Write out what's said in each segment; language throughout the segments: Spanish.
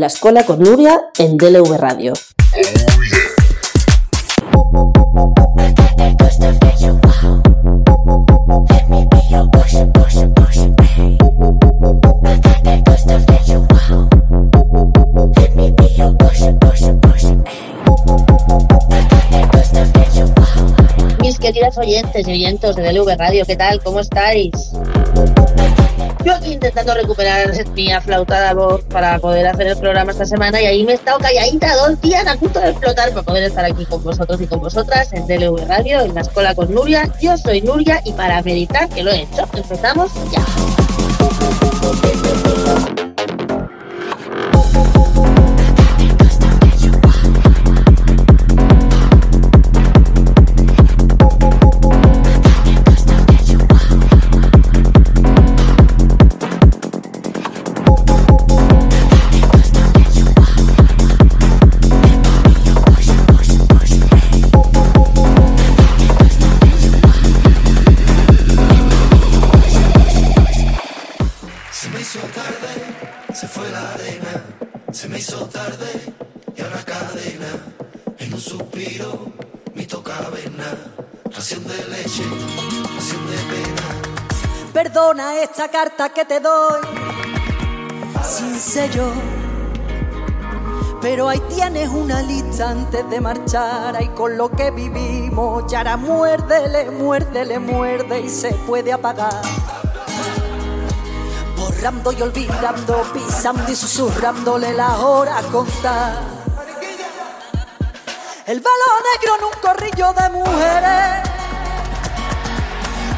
la escuela con Nuria en DLV Radio. Mis queridas oyentes y oyentes de DLV Radio, ¿qué tal? ¿Cómo estáis? Yo aquí intentando recuperar mi aflautada voz para poder hacer el programa esta semana y ahí me he estado calladita dos días a punto de explotar para poder estar aquí con vosotros y con vosotras en DLV Radio, en la escuela con Nuria. Yo soy Nuria y para meditar, que lo he hecho, empezamos ya. Esta carta que te doy sin sello. Pero ahí tienes una lista antes de marchar, ahí con lo que vivimos, y ahora muérdele, muérdele, muerde y se puede apagar. Borrando y olvidando, pisando y susurrándole la hora a contar. El velo negro en un corrillo de mujeres.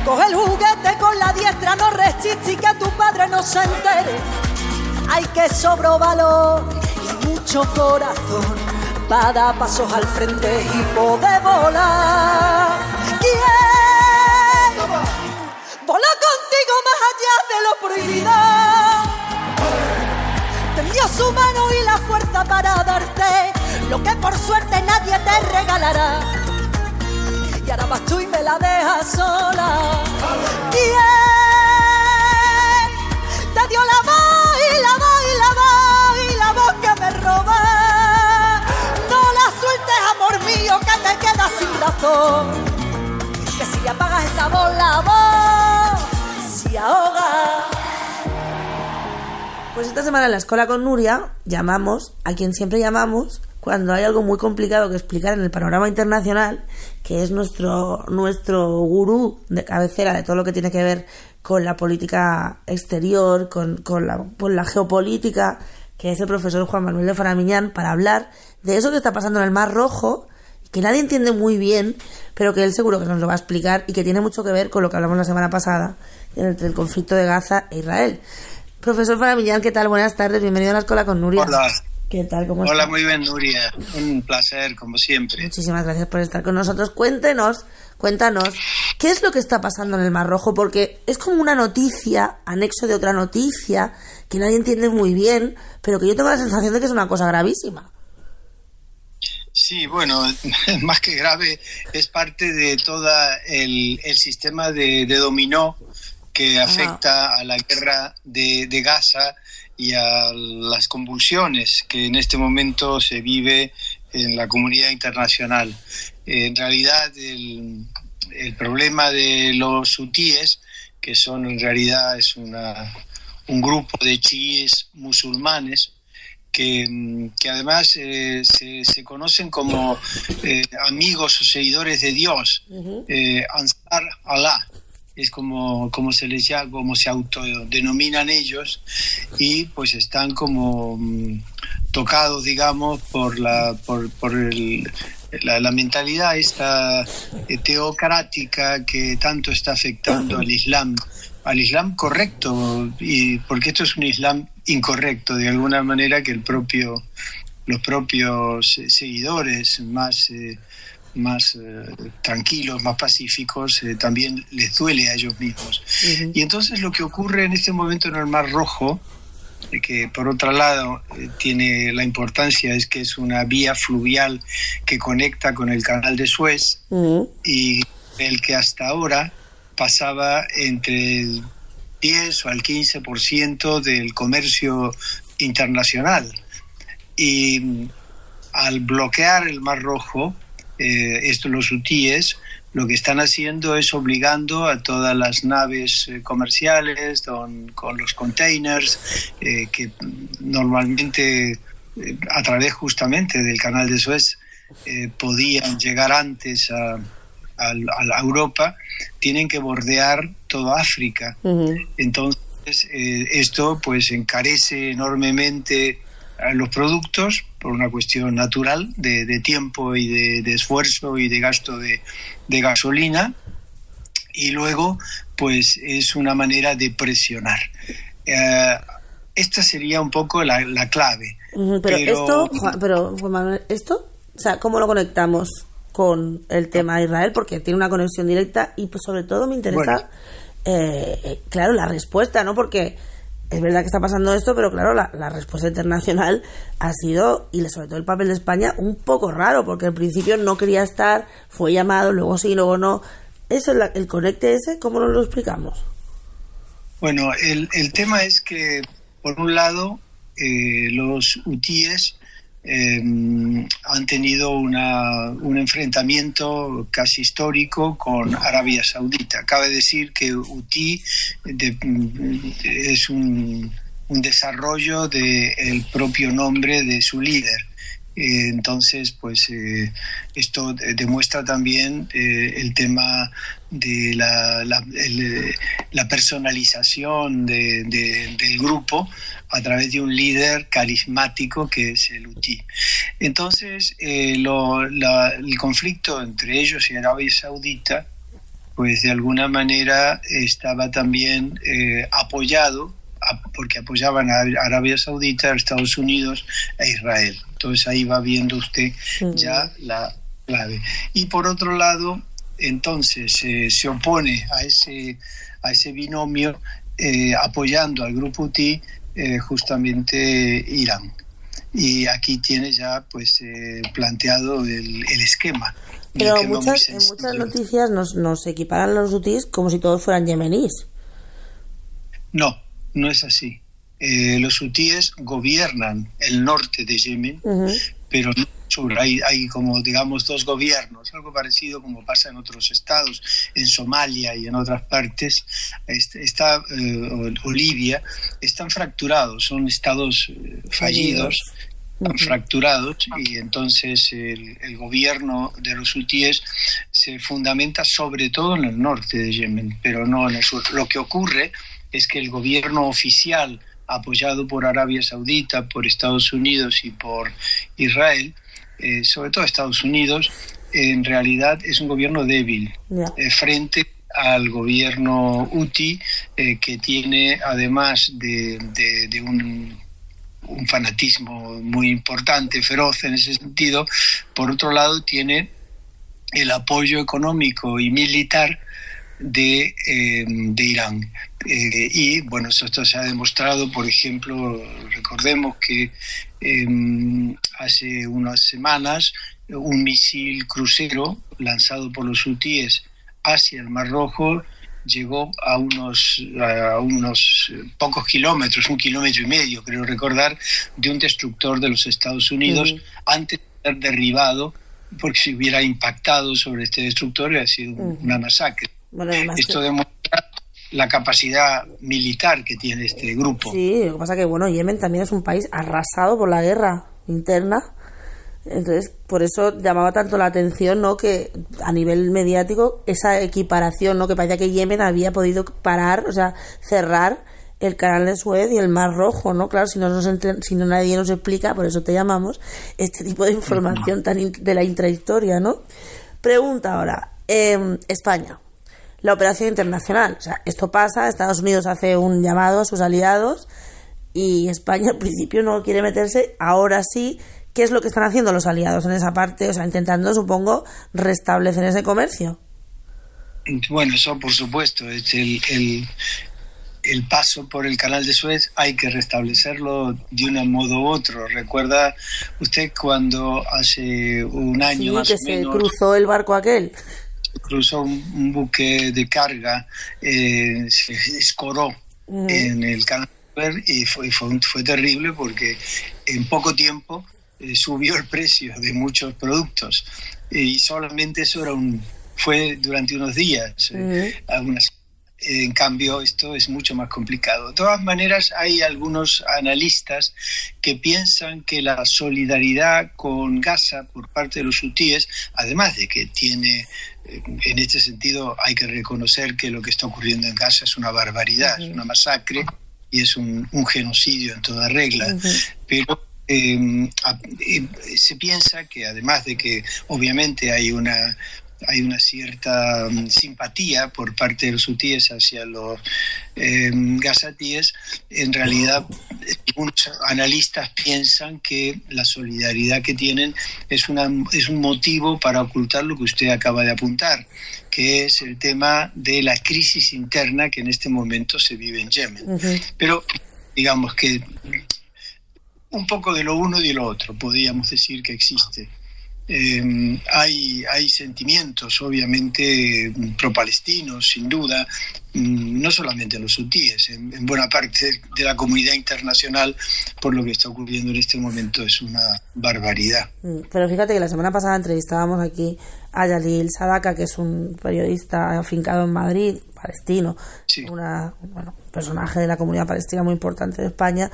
Coge el juguete con la diestra, no resiste y que tu padre no se entere. Hay que sobro valor y mucho corazón para dar pasos al frente y poder volar. Quiero volar contigo más allá de lo prohibido. Tendió su mano y la fuerza para darte lo que por suerte nadie te regalará y ahora vas tú y me la dejas sola. ¿Quién te dio la voz y la voz y la voz y la voz que me roba? No la sueltes, amor mío, que te quedas sin razón. Que si apagas esa voz, la voz se ahoga. Pues esta semana en la escuela con Nuria llamamos a quien siempre llamamos cuando hay algo muy complicado que explicar en el panorama internacional, que es nuestro, nuestro gurú de cabecera de todo lo que tiene que ver con la política exterior, con, con, la, con la geopolítica, que es el profesor Juan Manuel de Faramiñán, para hablar de eso que está pasando en el Mar Rojo, que nadie entiende muy bien, pero que él seguro que nos lo va a explicar y que tiene mucho que ver con lo que hablamos la semana pasada entre el conflicto de Gaza e Israel. Profesor Faramiñán, ¿qué tal? Buenas tardes, bienvenido a la escuela con Nuria. Hola. ¿Qué tal? ¿Cómo Hola, muy bien, Nuria. Un placer, como siempre. Muchísimas gracias por estar con nosotros. Cuéntenos, cuéntanos, ¿qué es lo que está pasando en el Mar Rojo? Porque es como una noticia, anexo de otra noticia, que nadie entiende muy bien, pero que yo tengo la sensación de que es una cosa gravísima. Sí, bueno, más que grave, es parte de todo el, el sistema de, de dominó que afecta a la guerra de, de Gaza y a las convulsiones que en este momento se vive en la comunidad internacional. En realidad, el, el problema de los hutíes, que son en realidad es una, un grupo de chiíes musulmanes, que, que, además eh, se, se, conocen como eh, amigos o seguidores de Dios, eh, Ansar Allah, es como, como se les llama, como se autodenominan ellos, y pues están como um, tocados, digamos, por la, por, por el, la, mentalidad esta eh, teocrática que tanto está afectando al Islam al Islam correcto, y porque esto es un Islam incorrecto de alguna manera que el propio, los propios seguidores más, eh, más eh, tranquilos, más pacíficos, eh, también les duele a ellos mismos. Uh -huh. Y entonces lo que ocurre en este momento en el Mar Rojo, que por otro lado tiene la importancia es que es una vía fluvial que conecta con el canal de Suez uh -huh. y el que hasta ahora pasaba entre el 10 o al 15% del comercio internacional. Y al bloquear el Mar Rojo, eh, esto los hutíes lo que están haciendo es obligando a todas las naves eh, comerciales con los containers eh, que normalmente a través justamente del canal de Suez podían llegar antes a, a, Europa, tienen que bordear toda África. Entonces, esto pues encarece enormemente los productos por una cuestión natural de, tiempo y de, esfuerzo y de gasto de, gasolina y luego pues es una manera de presionar. Eh, esta sería un poco la, clave. pero, esto, pero esto, o sea, ¿cómo lo conectamos con el tema de Israel? Porque tiene una conexión directa y pues sobre todo me interesa, eh, claro, la respuesta, ¿no? Porque es verdad que está pasando esto, pero claro, la, respuesta internacional ha sido, y sobre todo el papel de España, un poco raro, porque al principio no quería estar, fue llamado, luego sí, luego no. Eso, el conecte ese, ¿cómo nos lo explicamos? Bueno, el, tema es que, por un lado, eh, los hutíes eh, han tenido un enfrentamiento casi histórico con Arabia Saudita. Cabe decir que UTI es un, desarrollo del propio nombre de su líder. Eh, entonces, pues eh, esto demuestra también eh, el tema de la, la, personalización del grupo a través de un líder carismático que es el UTI. Entonces, el conflicto entre ellos y Arabia Saudita, pues de alguna manera estaba también apoyado porque apoyaban a Arabia Saudita, a Estados Unidos e Israel. Entonces ahí va viendo usted ya la clave. Y por otro lado, entonces eh, se opone a ese, a ese binomio eh, apoyando al grupo UTI eh, justamente Irán. Y aquí tiene ya pues planteado el, esquema. Pero muchas, en muchas noticias nos, nos equiparan los UTIs como si todos fueran yemeníes. No, no es así. Eh, los hutíes gobiernan el norte de Yemen, pero no sur. Hay, hay como, digamos, dos gobiernos, algo parecido como pasa en otros estados, en Somalia y en otras partes, está, eh, o Libia, están fracturados, son estados eh, fallidos. Están fracturados y entonces el, el, gobierno de los hutíes se fundamenta sobre todo en el norte de Yemen, pero no en el sur. Lo que ocurre es que el gobierno oficial, apoyado por Arabia Saudita, por Estados Unidos y por Israel, eh, sobre todo Estados Unidos, en realidad es un gobierno débil eh, frente al gobierno UTI, eh, que tiene además de, un, un, fanatismo muy importante, feroz en ese sentido, por otro lado tiene el apoyo económico y militar de, eh, de Irán. Eh, y bueno, esto se ha demostrado, por ejemplo, recordemos que em, hace unas semanas un misil crucero lanzado por los hutíes hacia el Mar Rojo llegó a unos, a unos pocos kilómetros, un kilómetro y medio, creo recordar, de un destructor de los Estados Unidos antes de ser derribado, porque si hubiera impactado sobre este destructor, hubiera sido una masacre. Esto demuestra la capacidad militar que tiene este grupo. Sí, lo que pasa que bueno, Yemen también es un país arrasado por la guerra interna. Entonces, por eso llamaba tanto la atención, ¿no? Que a nivel mediático, esa equiparación, ¿no? Que parecía que Yemen había podido parar, o sea, cerrar el canal de Suez y el Mar Rojo, ¿no? Claro, si no, nos si no nadie nos explica, por eso te llamamos, este tipo de información tan de la intrahistoria, ¿no? Pregunta ahora, eh, España la operación internacional. O sea, esto pasa, Estados Unidos hace un llamado a sus aliados y España al principio no quiere meterse, ahora sí. ¿Qué es lo que están haciendo los aliados en esa parte? O sea, intentando, supongo, restablecer ese comercio. Bueno, eso por supuesto, es el, el, el paso por el canal de Suez hay que restablecerlo de un modo u otro. Recuerda usted cuando hace un año más que se cruzó el barco aquel cruzó un, buque de carga, eh, se escoró en el canal y fue, fue, terrible porque en poco tiempo eh, subió el precio de muchos productos. Y solamente eso era un, fue durante unos días, eh, en cambio, esto es mucho más complicado. De todas maneras, hay algunos analistas que piensan que la solidaridad con Gaza por parte de los hutíes, además de que tiene, eh, en este sentido, hay que reconocer que lo que está ocurriendo en Gaza es una barbaridad, es una masacre y es un, genocidio en toda regla. Pero em, eh, se piensa que además de que obviamente hay una hay una cierta mm, simpatía por parte de los hutíes hacia los eh, gazatíes, en realidad muchos analistas piensan que la solidaridad que tienen es, una, es un motivo para ocultar lo que usted acaba de apuntar, que es el tema de la crisis interna que en este momento se vive en Yemen. Pero digamos que un poco de lo uno y de lo otro, podríamos decir que existe. Eh, hay, hay sentimientos, obviamente, pro-palestinos, sin duda, no solamente los hutíes, en, buena parte de la comunidad internacional, por lo que está ocurriendo en este momento, es una barbaridad. Mm, pero fíjate que la semana pasada entrevistábamos aquí a Yalil Sadaka, que es un periodista afincado en Madrid, palestino, una, bueno, un personaje de la comunidad palestina muy importante de España,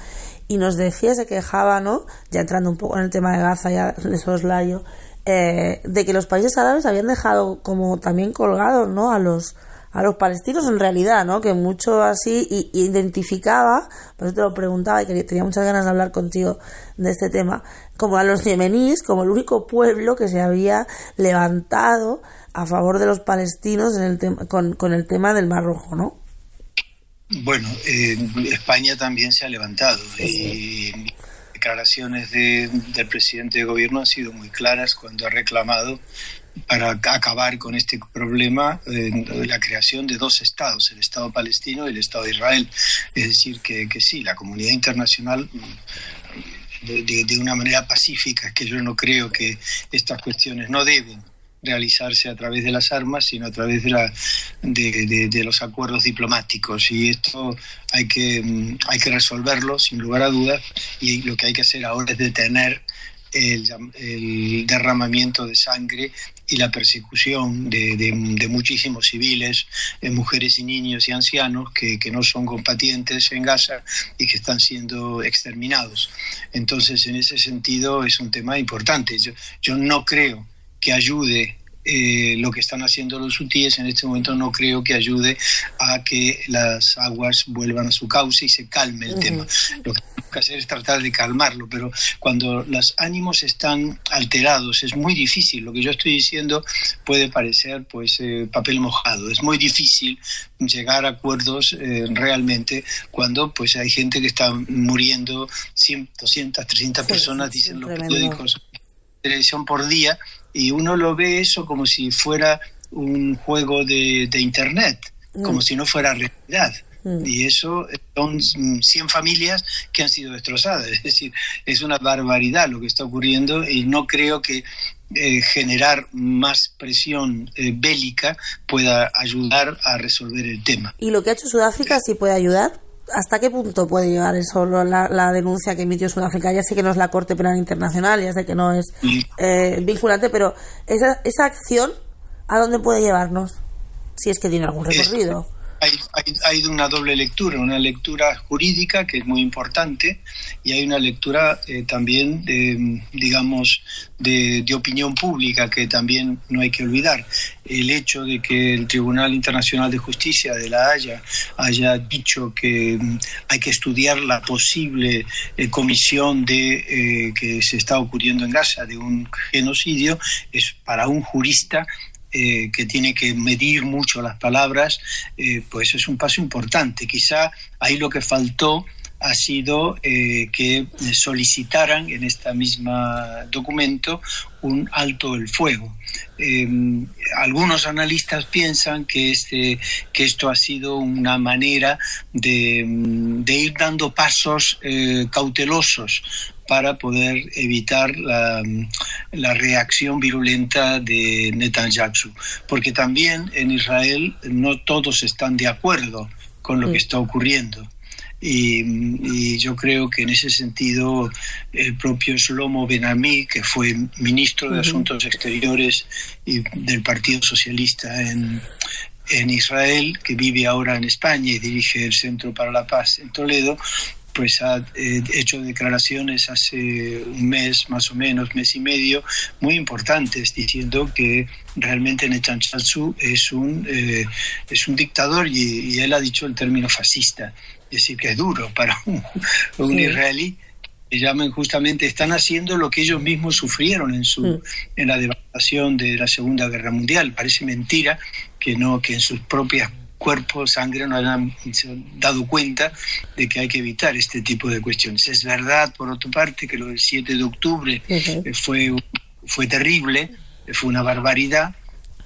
y nos decía, se quejaba, ¿no? Ya entrando un poco en el tema de Gaza, ya de soslayo, eh, de que los países árabes habían dejado como también colgados ¿no? a los a los palestinos en realidad, ¿no? Que mucho así identificaba, por eso te lo preguntaba y que tenía muchas ganas de hablar contigo de este tema, como a los yemeníes, como el único pueblo que se había levantado a favor de los palestinos en el con, con el tema del Mar Rojo, ¿no? Bueno, España también se ha levantado y declaraciones del presidente de gobierno han sido muy claras cuando ha reclamado para acabar con este problema eh, la creación de dos estados, el Estado palestino y el Estado de Israel. Es decir, que, que sí, la comunidad internacional de, de, una manera pacífica, que yo no creo que estas cuestiones no deben realizarse a través de las armas, sino a través de, la, de, los acuerdos diplomáticos. Y esto hay que, hay que resolverlo, sin lugar a dudas, y lo que hay que hacer ahora es detener el, derramamiento de sangre y la persecución de, muchísimos civiles, eh, mujeres y niños y ancianos que, no son combatientes en Gaza y que están siendo exterminados. Entonces, en ese sentido, es un tema importante. Yo no creo que ayude eh, lo que están haciendo los hutíes en este momento no creo que ayude a que las aguas vuelvan a su cauce y se calme el tema. Lo que tenemos que hacer es tratar de calmarlo, pero cuando los ánimos están alterados es muy difícil. Lo que yo estoy diciendo puede parecer pues eh, papel mojado. Es muy difícil llegar a acuerdos eh, realmente cuando pues hay gente que está muriendo 100, 200, 300 personas, dicen los periódicos televisión por día y uno lo ve eso como si fuera un juego de, internet, como mm. si no fuera realidad. Mm. Y eso son 100 familias que han sido destrozadas. Es decir, es una barbaridad lo que está ocurriendo y no creo que eh, generar más presión eh, bélica pueda ayudar a resolver el tema. ¿Y lo que ha hecho Sudáfrica sí puede ayudar? ¿Hasta qué punto puede llegar eso, la, denuncia que emitió Sudáfrica? Ya sé que no es la Corte Penal Internacional, ya sé que no es eh, vinculante, pero esa, esa acción, ¿a dónde puede llevarnos? Si es que tiene algún recorrido hay, hay, una doble lectura, una lectura jurídica que es muy importante y hay una lectura eh, también de, digamos, de, opinión pública que también no hay que olvidar. El hecho de que el Tribunal Internacional de Justicia de la Haya haya dicho que mm, hay que estudiar la posible eh, comisión de eh, que se está ocurriendo en Gaza de un genocidio es para un jurista eh, que tiene que medir mucho las palabras, eh, pues es un paso importante. Quizá ahí lo que faltó ha sido eh, que solicitaran en este mismo documento un alto el fuego. algunos analistas piensan que, este, que esto ha sido una manera de, de ir dando pasos cautelosos para poder evitar la, la, reacción virulenta de Netanyahu. Porque también en Israel no todos están de acuerdo con lo que está ocurriendo. y, yo creo que en ese sentido el propio Shlomo Benami, que fue ministro de Asuntos Exteriores y del Partido Socialista en, en Israel, que vive ahora en España y dirige el Centro para la Paz en Toledo, pues ha eh, hecho declaraciones hace un mes, más o menos, mes y medio, muy importantes, diciendo que realmente Netanyahu es un, eh, es un dictador y, él ha dicho el término fascista, es decir, que es duro para un, israelí que llaman justamente, están haciendo lo que ellos mismos sufrieron en, su, mm. en la devastación de la Segunda Guerra Mundial. Parece mentira que no que en sus propias cuerpo, sangre, no hayan dado cuenta de que hay que evitar este tipo de cuestiones. Es verdad, por otra parte, que lo del 7 de octubre eh, fue, fue terrible, fue una barbaridad,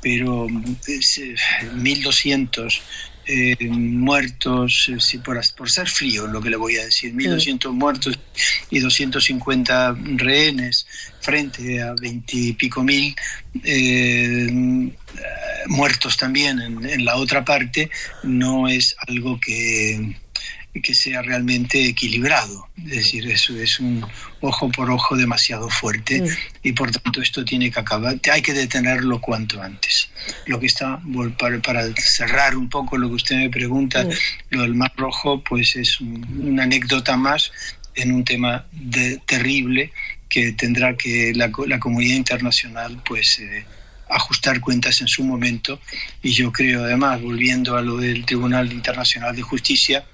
pero 1.200 eh, muertos, eh, por, por, ser frío, lo que le voy a decir, 1.200 muertos y 250 rehenes frente a 20 y pico mil eh, muertos también en, la otra parte, no es algo que, que sea realmente equilibrado. Es decir, eso es un ojo por ojo demasiado fuerte y por tanto esto tiene que acabar, hay que detenerlo cuanto antes. Lo que está, para, cerrar un poco lo que usted me pregunta, lo del Mar Rojo, pues es una anécdota más en un tema de, terrible que tendrá que la, la comunidad internacional pues eh, ajustar cuentas en su momento y yo creo además volviendo a lo del Tribunal Internacional de Justicia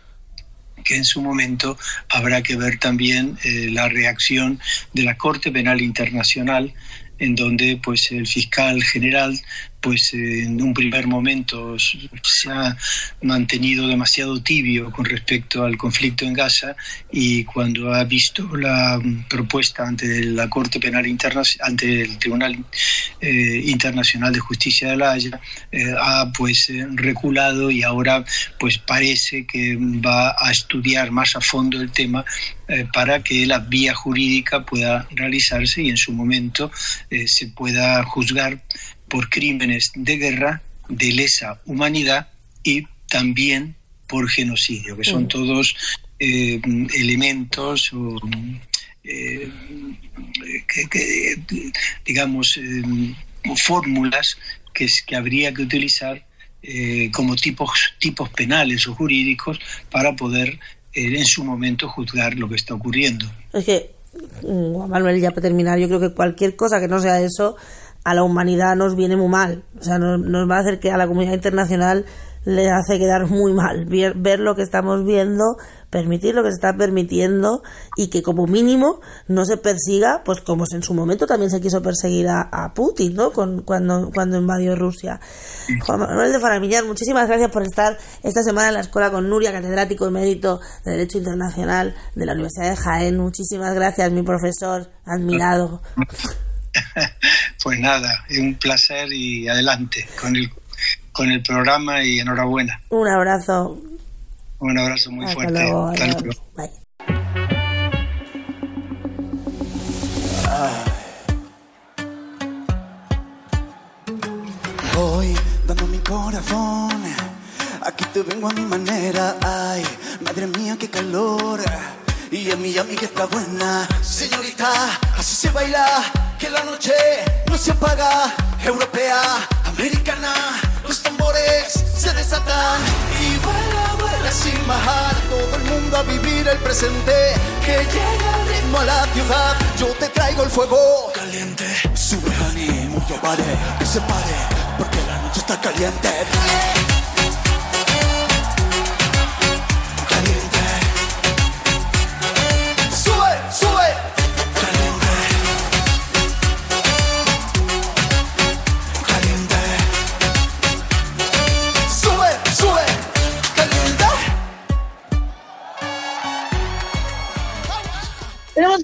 que en su momento habrá que ver también eh, la reacción de la Corte Penal Internacional en donde pues el fiscal general pues en un primer momento se ha mantenido demasiado tibio con respecto al conflicto en Gaza y cuando ha visto la propuesta ante la Corte Penal Internacional, ante el Tribunal eh, Internacional de Justicia de la Haya, eh, ha pues eh, reculado y ahora pues parece que va a estudiar más a fondo el tema para que la vía jurídica pueda realizarse y en su momento se pueda juzgar por crímenes de guerra, de lesa humanidad y también por genocidio, que son mm. todos eh, elementos o, eh, que, digamos, eh, fórmulas que, que habría que utilizar como tipos, tipos penales o jurídicos para poder en su momento juzgar lo que está ocurriendo. Es que, mm, Juan Manuel, ya para terminar, yo creo que cualquier cosa que no sea eso a la humanidad nos viene muy mal. O sea, nos, va a hacer que a la comunidad internacional le hace quedar muy mal ver, lo que estamos viendo, permitir lo que se está permitiendo y que como mínimo no se persiga, pues como en su momento también se quiso perseguir a, Putin, ¿no? Con, cuando, cuando invadió Rusia. Juan Manuel de Faramillar, muchísimas gracias por estar esta semana en la escuela con Nuria, catedrático emérito de Derecho Internacional de la Universidad de Jaén. Muchísimas gracias, mi profesor admirado. pues nada, es un placer y adelante con el, con el programa y enhorabuena. Un abrazo. Un abrazo muy fuerte. Hasta luego. Voy dando mi corazón, aquí te vengo a mi manera. Ay, madre mía, qué calor. Y a mi amiga está buena, señorita, así se baila que la noche no se apaga, europea, americana, los tambores se desatan. Y vuela, vuela sin bajar, todo el mundo a vivir el presente, que llega el ritmo a la ciudad, yo te traigo el fuego caliente, sube ánimo, yo pare, que se pare, porque la noche está caliente.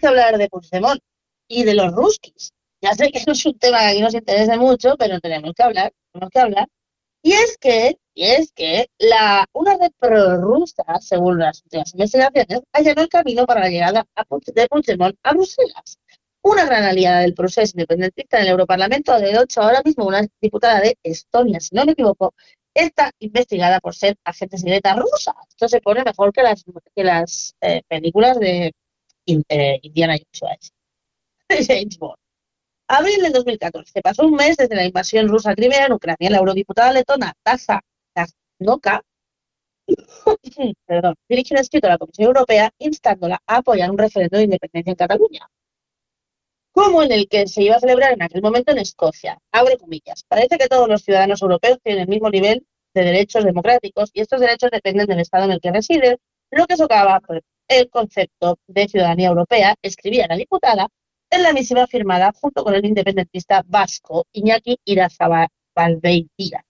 Que hablar de Puigdemont y de los ruskis. Ya sé que no es un tema que aquí nos interesa mucho, pero tenemos que hablar, tenemos que hablar. Y es que, y es que la, una red prorrusa, según las últimas investigaciones, allanó el camino para la llegada de Puigdemont a Bruselas. Una gran aliada del proceso independentista en el Europarlamento, de hecho ahora mismo una diputada de Estonia, si no me equivoco, está investigada por ser agente secreta rusa. Esto se pone mejor que las, que las eh, películas de Indiana Jones. James Bond. Abril del 2014. Pasó un mes desde la invasión rusa a Crimea en Ucrania. La eurodiputada letona Taza Noka perdón, dirigió un escrito a la Comisión Europea instándola a apoyar un referéndum de independencia en Cataluña como en el que se iba a celebrar en aquel momento en Escocia. Abre comillas. Parece que todos los ciudadanos europeos tienen el mismo nivel de derechos democráticos y estos derechos dependen del Estado en el que residen, lo que socava el concepto de ciudadanía europea, escribía la diputada en la misiva firmada junto con el independentista vasco Iñaki Irazabalbeitia.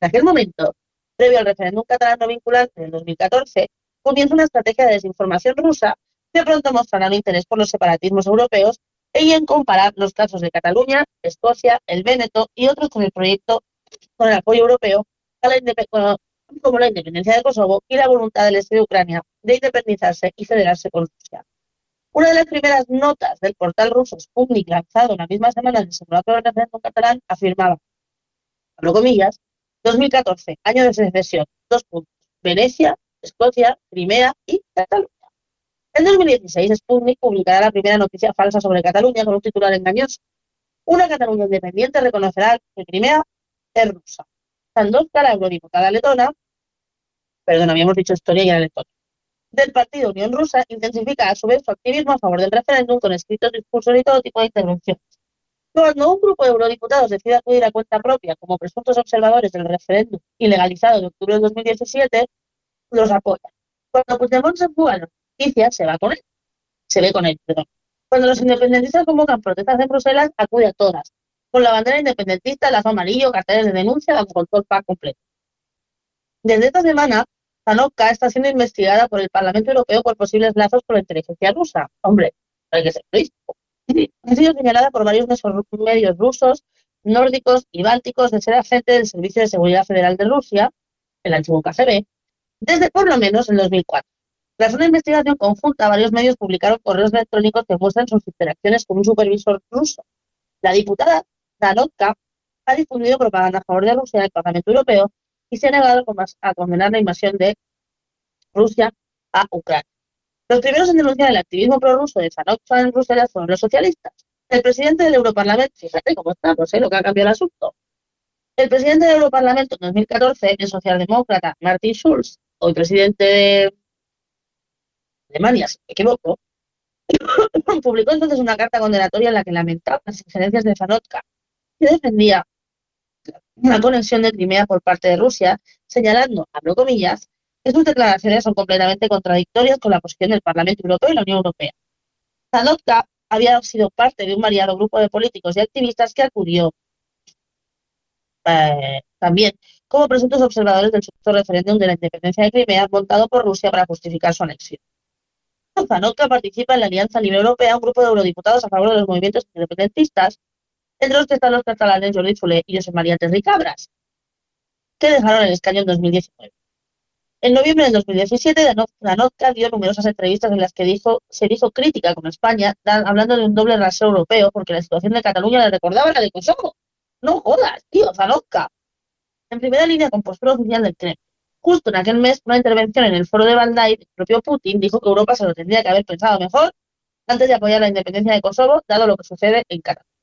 En aquel momento, previo al referéndum catalán no vinculante del 2014, comienza una estrategia de desinformación rusa que pronto mostrará un interés por los separatismos europeos y en comparar los casos de Cataluña, Escocia, el Véneto y otros con el proyecto con el apoyo europeo como la independencia de Kosovo y la voluntad del este de Ucrania de independizarse y federarse con Rusia. Una de las primeras notas del portal ruso Sputnik lanzado la misma semana del simulacro del referéndum catalán afirmaba, abro comillas, 2014, año de secesión, dos puntos, Venecia, Escocia, Crimea y Cataluña. En 2016, Sputnik publicará la primera noticia falsa sobre Cataluña con un titular engañoso. Una Cataluña independiente reconocerá que Crimea es rusa. Sandovska, la eurodiputada letona, perdón, habíamos dicho historia y era letona, del Partido Unión Rusa, intensifica a su vez su activismo a favor del referéndum con escritos, discursos y todo tipo de intervenciones. Cuando un grupo de eurodiputados decide acudir a cuenta propia como presuntos observadores del referéndum ilegalizado de octubre de 2017, los apoya. Cuando Puigdemont se fuga se va con él, se ve con él, perdón. Cuando los independentistas convocan protestas en Bruselas, acude a todas, con la bandera independentista, lazo amarillo, carteles de denuncia, con todo el pack completo. Desde esta semana, Zanovka está siendo investigada por el Parlamento Europeo por posibles lazos con la inteligencia rusa. Hombre, hay que ser listo. Ha sido señalada por varios medios rusos, nórdicos y bálticos de ser agente del Servicio de Seguridad Federal de Rusia, el antiguo KGB, desde por lo menos el 2004. Tras una investigación conjunta, varios medios publicaron correos electrónicos que muestran sus interacciones con un supervisor ruso. La diputada Danotka ha difundido propaganda a favor de Rusia en Parlamento Europeo y se ha negado a condenar la invasión de Rusia a Ucrania. Los primeros en denunciar el activismo prorruso de Zanotka en Rusia fueron los socialistas. El presidente del Europarlamento, fíjate cómo estamos, ¿eh? lo que ha cambiado el asunto. El presidente del Europarlamento en 2014, el socialdemócrata Martin Schulz, hoy presidente de Alemania, si me equivoco, publicó entonces una carta condenatoria en la que lamentaba las injerencias de Zanotka y defendía una conexión de Crimea por parte de Rusia, señalando, abro comillas, que sus declaraciones son completamente contradictorias con la posición del Parlamento Europeo y la Unión Europea. Zanotka había sido parte de un variado grupo de políticos y activistas que acudió eh, también como presuntos observadores del supuesto referéndum de la independencia de Crimea montado por Rusia para justificar su anexión. Zanotka participa en la Alianza Libre Europea, un grupo de eurodiputados a favor de los movimientos independentistas, entre los que están los catalanes Jordi Soler y José María Terry Cabras, que dejaron el escaño en 2019. En noviembre del 2017, Zanotka dio numerosas entrevistas en las que dijo, se dijo crítica con España, hablando de un doble rasero europeo, porque la situación de Cataluña le recordaba la de Kosovo. No jodas, tío, Zanotka. En primera línea con postura oficial del Kremlin. Justo en aquel mes, una intervención en el foro de Bandai, el propio Putin dijo que Europa se lo tendría que haber pensado mejor antes de apoyar la independencia de Kosovo, dado lo que sucede en Cataluña.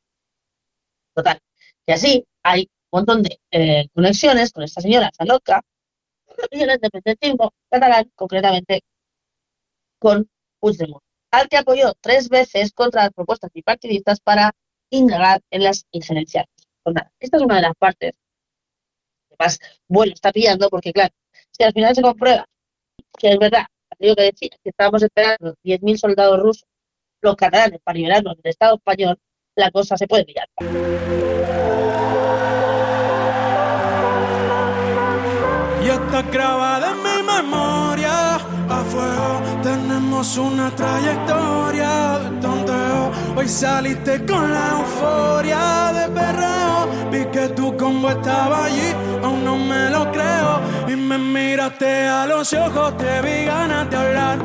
Total. Y así hay un montón de eh, conexiones con esta señora loca y el independentismo catalán, concretamente con Puigdemont, al que apoyó tres veces contra las propuestas bipartidistas para indagar en las injerencias. Pues esta es una de las partes que más bueno está pillando, porque claro, si al final se comprueba que es verdad, digo que decir, que estábamos esperando 10.000 soldados rusos, los catalanes, para liberarnos del Estado español, la cosa se puede pillar. Y está grabada en mi memoria, a fuego tenemos una trayectoria Hoy saliste con la euforia de perreo. Vi que tu combo estaba allí, aún no me lo creo. Y me miraste a los ojos, te vi ganas de hablar.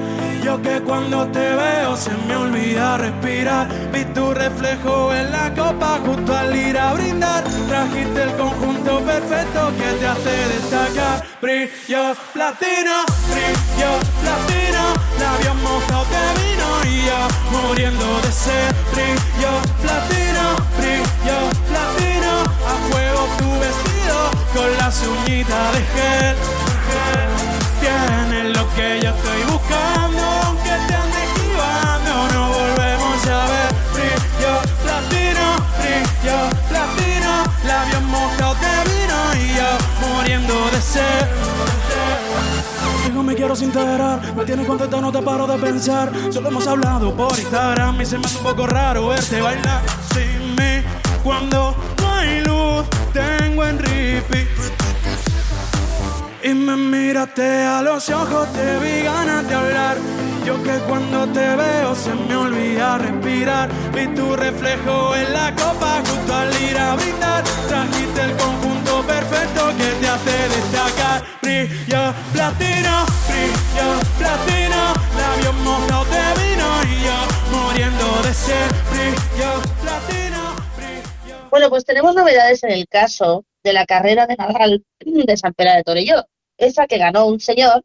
Yo que cuando te veo se me olvida respirar. Vi tu reflejo en la copa justo al ir a brindar. Trajiste el conjunto perfecto que te hace destacar. Brillo platino, brillo platino, labios mojados de vino y yo muriendo de sed. Brillo platino, brillo platino, a fuego tu vestido con las uñitas de gel. Tienes lo que yo estoy buscando, aunque te ande esquivando, no volvemos a ver. Quiero sin me tienes contenta, no te paro de pensar. Solo hemos hablado por Instagram y se me hace un poco raro verte bailar sin mí. Cuando no hay luz, tengo en repeat. Y me miraste a los ojos, te vi ganas de hablar. Yo que cuando te veo se me olvida respirar. Vi tu reflejo en la copa justo al ir a brindar. Trajiste el conjunto perfecto que te hace destacar. Brillo platino, brillo platino. Labios de vino y yo muriendo de sed. Brillo platino, brillo. Bueno, pues tenemos novedades en el caso de la carrera de Nadal de San Pera de Torelló. Esa que ganó un señor,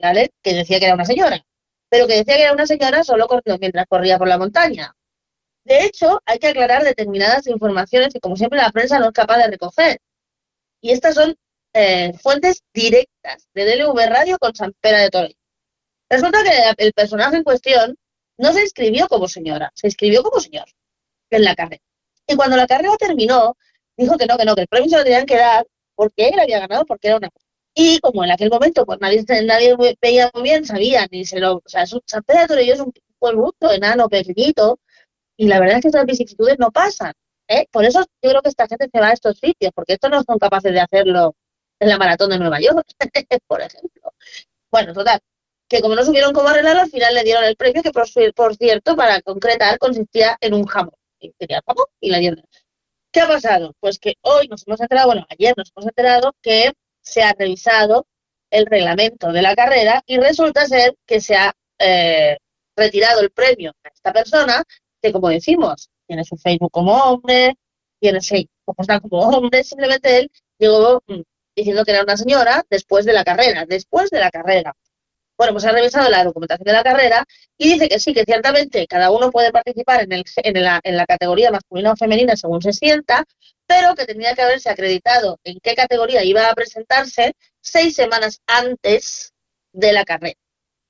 ¿vale? Que decía que era una señora, pero que decía que era una señora solo corrió mientras corría por la montaña. De hecho, hay que aclarar determinadas informaciones que, como siempre, la prensa no es capaz de recoger. Y estas son eh, fuentes directas de DLV Radio con San Pera de Torelló. Resulta que el personaje en cuestión no se inscribió como señora, se inscribió como señor en la carrera. Y cuando la carrera terminó, dijo que no, que no, que el premio se lo tenían que dar porque él había ganado, porque era una. Y como en aquel momento pues nadie, nadie veía muy bien, sabía, ni se lo... O sea, San de Torelló es un pueblo enano, pequeñito, y la verdad es que estas vicisitudes no pasan. ¿eh? Por eso yo creo que esta gente se va a estos sitios, porque estos no son capaces de hacerlo en la maratón de Nueva York, por ejemplo. Bueno, total, que como no supieron cómo arreglarlo, al final le dieron el premio, que por, por cierto, para concretar, consistía en un jamón. Y quería jamón y le dieron. ¿Qué ha pasado? Pues que hoy nos hemos enterado, bueno, ayer nos hemos enterado que se ha revisado el reglamento de la carrera y resulta ser que se ha eh, retirado el premio a esta persona, que como decimos, tiene su Facebook como hombre, tiene sí, como como hombre, simplemente él llegó mm, diciendo que era una señora después de la carrera, después de la carrera. Bueno, pues ha revisado la documentación de la carrera y dice que sí, que ciertamente cada uno puede participar en, el, en, la, en la categoría masculina o femenina según se sienta, pero que tendría que haberse acreditado en qué categoría iba a presentarse seis semanas antes de la carrera.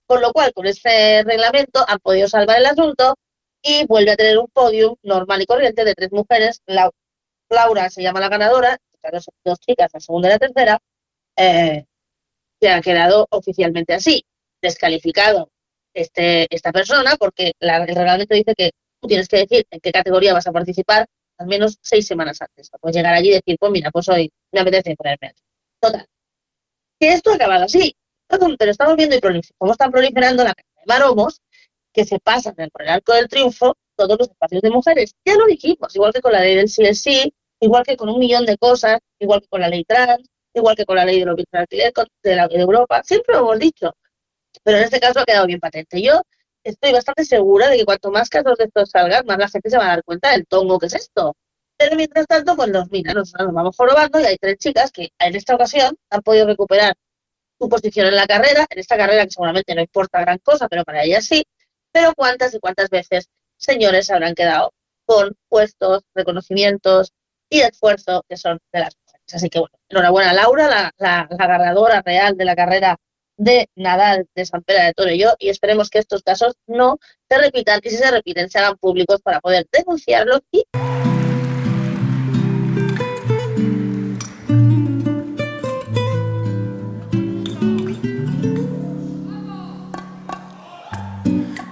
Con lo cual, con este reglamento han podido salvar el asunto y vuelve a tener un podium normal y corriente de tres mujeres. La- Laura se llama la ganadora, dos chicas, la segunda y la tercera, eh, que ha quedado oficialmente así, descalificado este, esta persona, porque el reglamento dice que tú tienes que decir en qué categoría vas a participar al menos seis semanas antes. Puedes llegar allí y decir, pues mira, pues hoy me apetece ponerme aquí. Total. Que esto ha acabado así. Pero estamos viendo y cómo están proliferando la cantidad de maromos que se pasan por el arco del triunfo todos los espacios de mujeres. Ya lo dijimos, igual que con la ley del sí es sí, igual que con un millón de cosas, igual que con la ley trans, igual que con la ley de los bienes de la, de Europa. Siempre lo hemos dicho. Pero en este caso ha quedado bien patente. Yo estoy bastante segura de que cuanto más casos de estos salgan, más la gente se va a dar cuenta del tongo que es esto. Pero mientras tanto, pues nos mira, nos, vamos jorobando y hay tres chicas que en esta ocasión han podido recuperar su posición en la carrera, en esta carrera que seguramente no importa gran cosa, pero para ellas sí. Pero cuántas y cuántas veces señores se habrán quedado con puestos, reconocimientos y esfuerzo que son de las mujeres. Así que bueno, enhorabuena Laura, la, la, la ganadora real de la carrera de Nadal de San Pedro de Torelló y esperemos que estos casos no se repitan y si se repiten se hagan públicos para poder denunciarlos y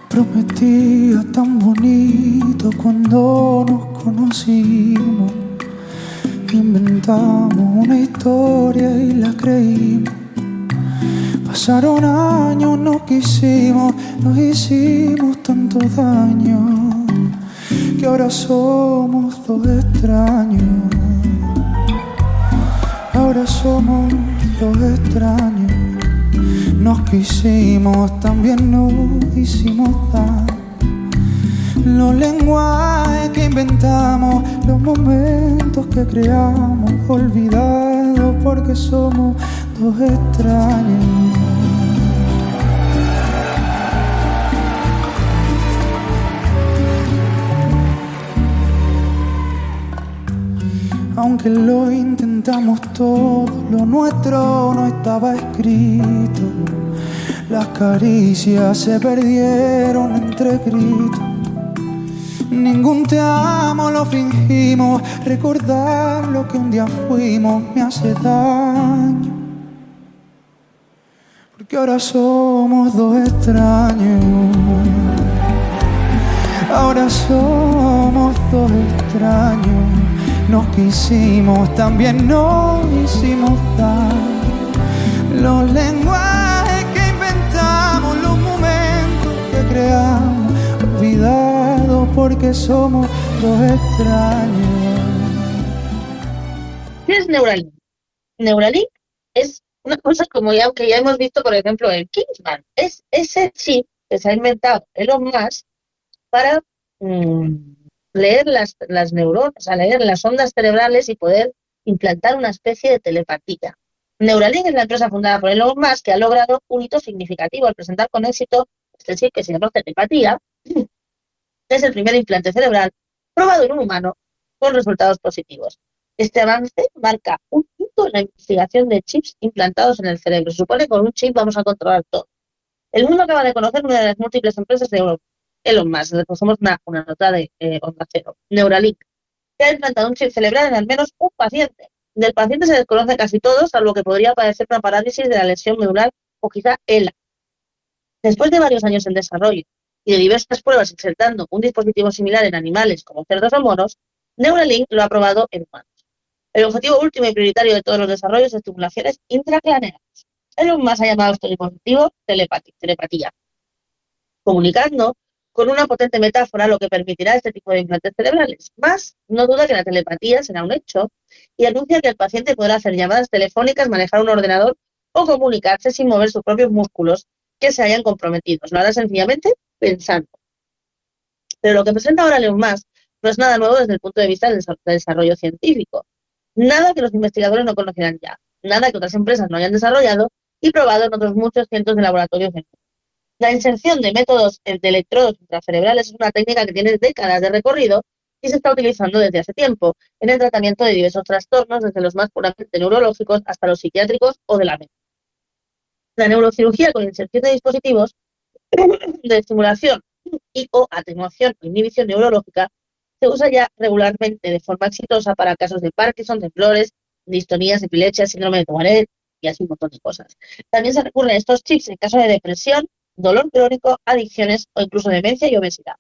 Prometía tan bonito cuando nos conocimos. Inventamos una historia y la creímos. Pasaron años, no quisimos, nos hicimos tanto daño que ahora somos dos extraños. Ahora somos dos extraños. Nos quisimos, también nos hicimos daño. Los lenguajes que inventamos, los momentos que creamos, olvidados porque somos dos extraños. Aunque lo intentamos todo, lo nuestro no estaba escrito. Las caricias se perdieron entre gritos. Ningún te amo lo fingimos. Recordar lo que un día fuimos me hace daño. Porque ahora somos dos extraños. Ahora somos dos extraños nos quisimos, también nos hicimos daño. Los lenguajes que inventamos, los momentos que creamos, porque somos los extraños. ¿Qué es Neuralink? Neuralink es una cosa como ya, que ya hemos visto, por ejemplo, en Kingsman. Es ese chip que se ha inventado Elon Musk para mmm, leer las, las neuronas, leer las ondas cerebrales y poder implantar una especie de telepatía. Neuralink es la empresa fundada por Elon Musk que ha logrado un hito significativo al presentar con éxito este chip que se llama telepatía, es el primer implante cerebral probado en un humano con resultados positivos. Este avance marca un punto en la investigación de chips implantados en el cerebro. Se supone que con un chip vamos a controlar todo. El mundo acaba de conocer una de las múltiples empresas de Europa Elon Musk, pusimos una, una nota de eh, onda cero. Neuralink, que ha implantado un chip cerebral en al menos un paciente. Del paciente se desconoce casi todo, salvo que podría padecer una parálisis de la lesión medular o quizá ELA. Después de varios años en desarrollo y de diversas pruebas insertando un dispositivo similar en animales como cerdos o monos, Neuralink lo ha probado en humanos. El objetivo último y prioritario de todos los desarrollos es estimulaciones intracraneales. Elon Musk ha llamado este dispositivo telepatía, comunicando con una potente metáfora, lo que permitirá este tipo de implantes cerebrales. Más, no duda que la telepatía será un hecho y anuncia que el paciente podrá hacer llamadas telefónicas, manejar un ordenador o comunicarse sin mover sus propios músculos que se hayan comprometido. Lo hará sencillamente pensando. Pero lo que presenta ahora León Más no es nada nuevo desde el punto de vista del desarrollo científico. Nada que los investigadores no conocieran ya. Nada que otras empresas no hayan desarrollado y probado en otros muchos cientos de laboratorios la inserción de métodos de electrodos intracerebrales es una técnica que tiene décadas de recorrido y se está utilizando desde hace tiempo en el tratamiento de diversos trastornos, desde los más puramente neurológicos hasta los psiquiátricos o de la mente. La neurocirugía con inserción de dispositivos de estimulación y o atenuación o inhibición neurológica se usa ya regularmente de forma exitosa para casos de Parkinson, temblores, distonías, epilepsia, síndrome de Tourette y así un montón de cosas. También se recurre a estos chips en caso de depresión, dolor crónico, adicciones o incluso demencia y obesidad.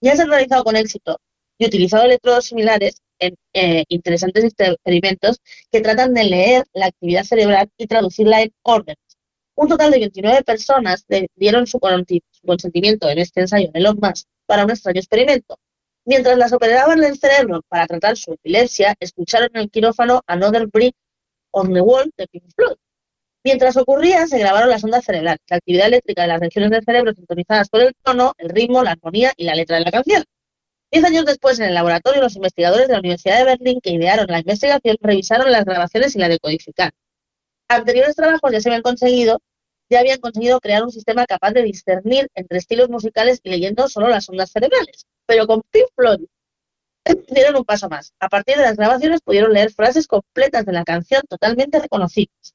Ya se han realizado con éxito y utilizado electrodos similares en eh, interesantes experimentos que tratan de leer la actividad cerebral y traducirla en órdenes. Un total de 29 personas dieron su consentimiento en este ensayo de Elon para un extraño experimento. Mientras las operaban en el cerebro para tratar su epilepsia, escucharon en el quirófano Another Brick on the Wall de Pink Floyd. Mientras ocurría, se grabaron las ondas cerebrales, la actividad eléctrica de las regiones del cerebro sintonizadas por el tono, el ritmo, la armonía y la letra de la canción. Diez años después, en el laboratorio, los investigadores de la Universidad de Berlín que idearon la investigación revisaron las grabaciones y la decodificaron. Anteriores trabajos ya se habían conseguido, ya habían conseguido crear un sistema capaz de discernir entre estilos musicales y leyendo solo las ondas cerebrales. Pero con Pink Floyd dieron un paso más. A partir de las grabaciones pudieron leer frases completas de la canción totalmente reconocibles.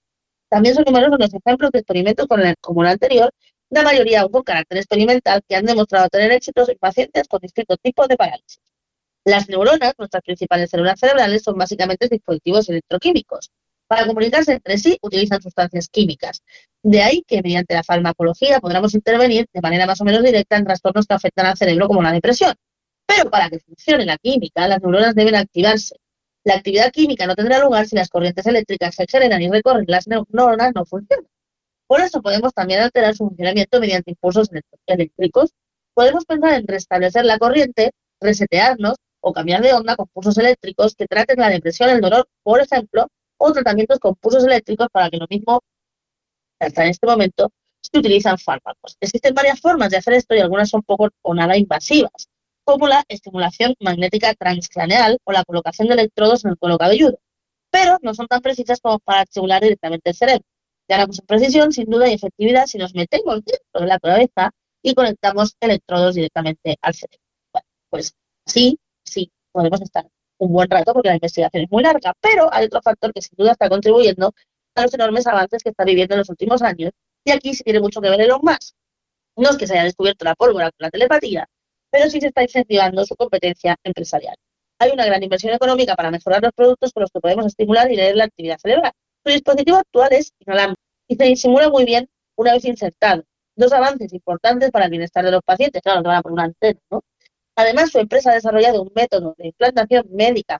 También son numerosos los ejemplos de experimentos como el anterior, la mayoría con carácter experimental, que han demostrado tener éxitos en pacientes con distintos tipos de parálisis. Las neuronas, nuestras principales células cerebrales, son básicamente dispositivos electroquímicos. Para comunicarse entre sí utilizan sustancias químicas. De ahí que mediante la farmacología podamos intervenir de manera más o menos directa en trastornos que afectan al cerebro como la depresión. Pero para que funcione la química, las neuronas deben activarse. La actividad química no tendrá lugar si las corrientes eléctricas se generan y recorren las neuronas no funcionan. Por eso podemos también alterar su funcionamiento mediante impulsos eléctricos. Podemos pensar en restablecer la corriente, resetearnos o cambiar de onda con pulsos eléctricos que traten la depresión, el dolor, por ejemplo, o tratamientos con pulsos eléctricos para que lo mismo, hasta en este momento, se utilizan fármacos. Existen varias formas de hacer esto y algunas son poco o nada invasivas como la estimulación magnética transcraneal o la colocación de electrodos en el cuero cabelludo. pero no son tan precisas como para estimular directamente el cerebro. Ganamos en precisión, sin duda, y efectividad si nos metemos dentro de la cabeza y conectamos electrodos directamente al cerebro. Bueno, pues sí, sí, podemos estar un buen rato porque la investigación es muy larga, pero hay otro factor que sin duda está contribuyendo a los enormes avances que está viviendo en los últimos años, y aquí sí tiene mucho que ver Elon Musk. No es que se haya descubierto la pólvora con la telepatía, pero sí se está incentivando su competencia empresarial. Hay una gran inversión económica para mejorar los productos con los que podemos estimular y leer la actividad cerebral. Su dispositivo actual es inalámbrico y se disimula muy bien una vez insertado. Dos avances importantes para el bienestar de los pacientes, claro, no van a poner una antena, ¿no? Además, su empresa ha desarrollado un método de implantación médica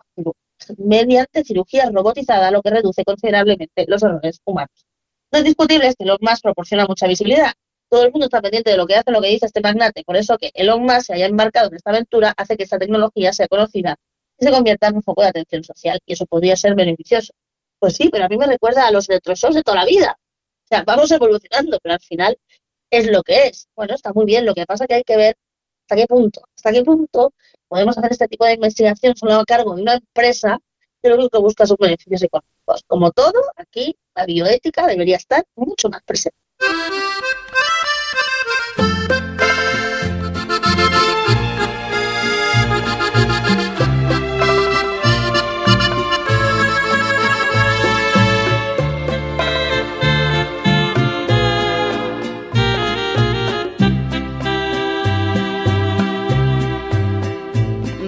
mediante cirugía robotizada, lo que reduce considerablemente los errores humanos. No es discutible que Elon Musk proporciona mucha visibilidad. Todo el mundo está pendiente de lo que hace, lo que dice este magnate. Por eso que Elon Musk se haya embarcado en esta aventura hace que esta tecnología sea conocida y se convierta en un foco de atención social. Y eso podría ser beneficioso. Pues sí, pero a mí me recuerda a los electroshows de toda la vida. O sea, vamos evolucionando, pero al final es lo que es. Bueno, está muy bien. Lo que pasa es que hay que ver hasta qué punto, hasta qué punto podemos hacer este tipo de investigación solo a cargo de una empresa que lo único que busca sus beneficios económicos. Como todo, aquí la bioética debería estar mucho más presente.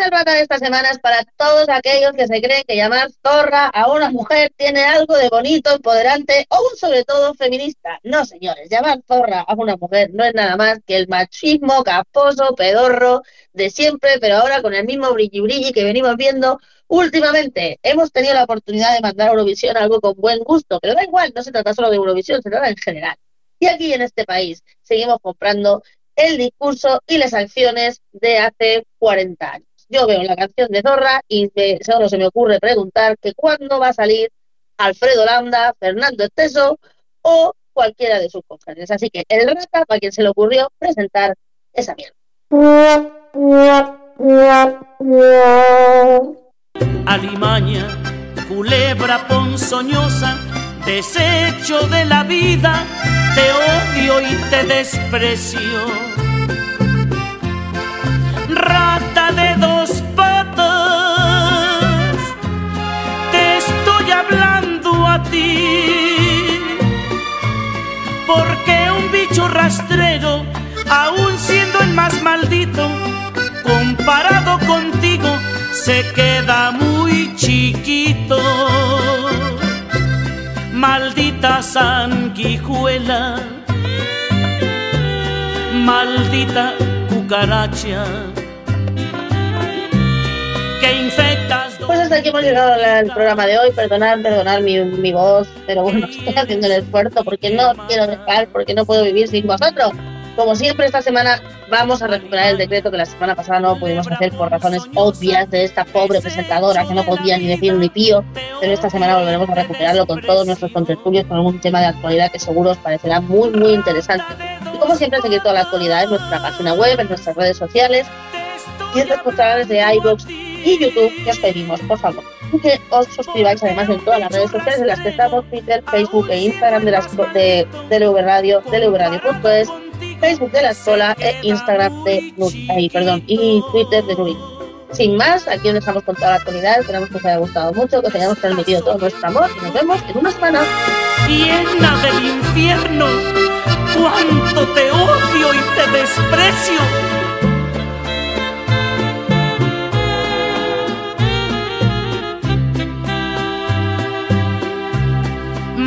el de esta semana es para todos aquellos que se creen que llamar zorra a una mujer tiene algo de bonito, empoderante o sobre todo feminista. No, señores, llamar zorra a una mujer no es nada más que el machismo caposo, pedorro de siempre, pero ahora con el mismo brilli brilli que venimos viendo últimamente. Hemos tenido la oportunidad de mandar a Eurovisión algo con buen gusto, pero da igual, no se trata solo de Eurovisión, se trata en general. Y aquí en este país seguimos comprando el discurso y las acciones de hace 40 años yo veo la canción de Zorra y solo se me ocurre preguntar que cuándo va a salir Alfredo Landa, Fernando Esteso o cualquiera de sus congéneres. Así que el rata, para quien se le ocurrió presentar esa mierda. Alimaña, culebra ponzoñosa, desecho de la vida, te odio y te desprecio rata porque un bicho rastrero, aún siendo el más maldito, comparado contigo, se queda muy chiquito. Maldita sanguijuela, maldita cucaracha aquí hemos llegado al programa de hoy. Perdonad, perdonad mi, mi voz, pero bueno, estoy haciendo el esfuerzo porque no quiero dejar, porque no puedo vivir sin vosotros. Como siempre, esta semana vamos a recuperar el decreto que la semana pasada no pudimos hacer por razones obvias de esta pobre presentadora que no podía ni decir ni pío, pero esta semana volveremos a recuperarlo con todos nuestros contertulios con algún tema de actualidad que seguro os parecerá muy, muy interesante. Y como siempre, seguir toda la actualidad en nuestra página web, en nuestras redes sociales y en los portales de iVoox y YouTube, que os pedimos, por favor, que os suscribáis además en todas las redes sociales en las que estamos, Twitter, Facebook e Instagram de, las, de, de LV Radio, de LVRadio.es, Facebook de la escuela e Instagram de ahí, perdón, y Twitter de Nuri. Sin más, aquí os dejamos con toda la actualidad, esperamos que os haya gustado mucho, que os hayamos transmitido todo nuestro amor y nos vemos en una semana. Llena del infierno, cuánto te odio y te desprecio